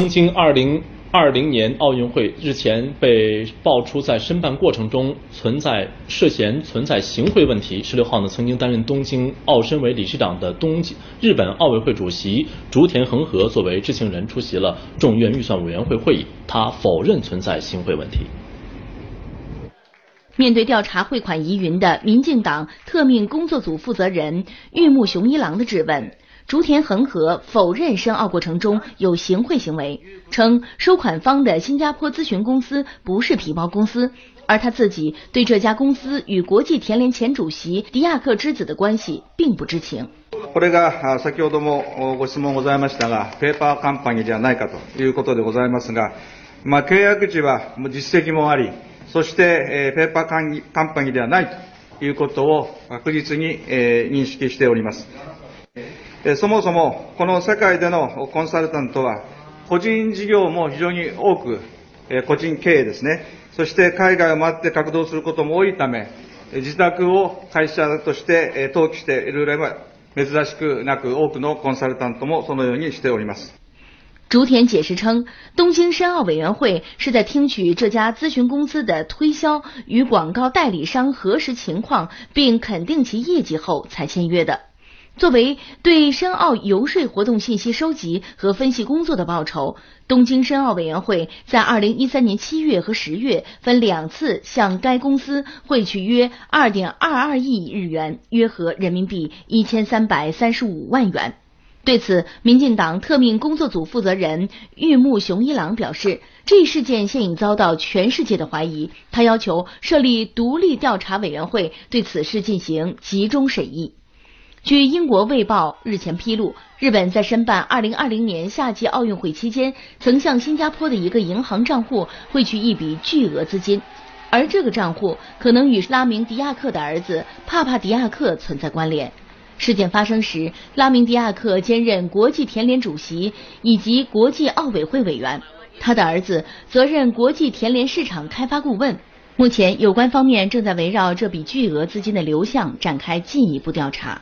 东京2020年奥运会日前被爆出在申办过程中存在涉嫌存在行贿问题。十六号呢，曾经担任东京奥申委理事长的东京日本奥委会主席竹田恒和作为知情人出席了众院预算委员会会议，他否认存在行贿问题。面对调查汇款疑云的民进党特命工作组负责人玉木雄一郎的质问。竹田恒和否认申奥过程中有行贿行为，称收款方的新加坡咨询公司不是皮包公司，而他自己对这家公司与国际田联前主席迪亚克之子的关系并不知情。これが先ほどもご質問ございましたが、ペーパーカンパニーではないかということでございますが、まあ契約時は実績もあり、そしてペーパーカンパニーではないということを確実に認識しております。 そもそも、この世界でのコンサルタントは、個人事業も非常に多く、個人経営ですね、そして海外を回って活動することも多いため、自宅を会社として登記している例は珍しくなく、多くのコンサルタントもそのようにしております。竹田解释称，东京申奥委员会是在听取这家咨询公司的推销与广告代理商核实情况，并肯定其业绩后才签约的。作为对申奥游说活动信息收集和分析工作的报酬，东京申奥委员会在二零一三年七月和十月分两次向该公司汇去约二点二二亿日元，约合人民币一千三百三十五万元。对此，民进党特命工作组负责人玉木雄一郎表示，这一事件现已遭到全世界的怀疑。他要求设立独立调查委员会对此事进行集中审议。据英国《卫报》日前披露，日本在申办2020年夏季奥运会期间，曾向新加坡的一个银行账户汇去一笔巨额资金，而这个账户可能与拉明迪亚克的儿子帕帕迪亚克存在关联。事件发生时，拉明迪亚克兼任国际田联主席以及国际奥委会委员，他的儿子则任国际田联市场开发顾问。目前，有关方面正在围绕这笔巨额资金的流向展开进一步调查。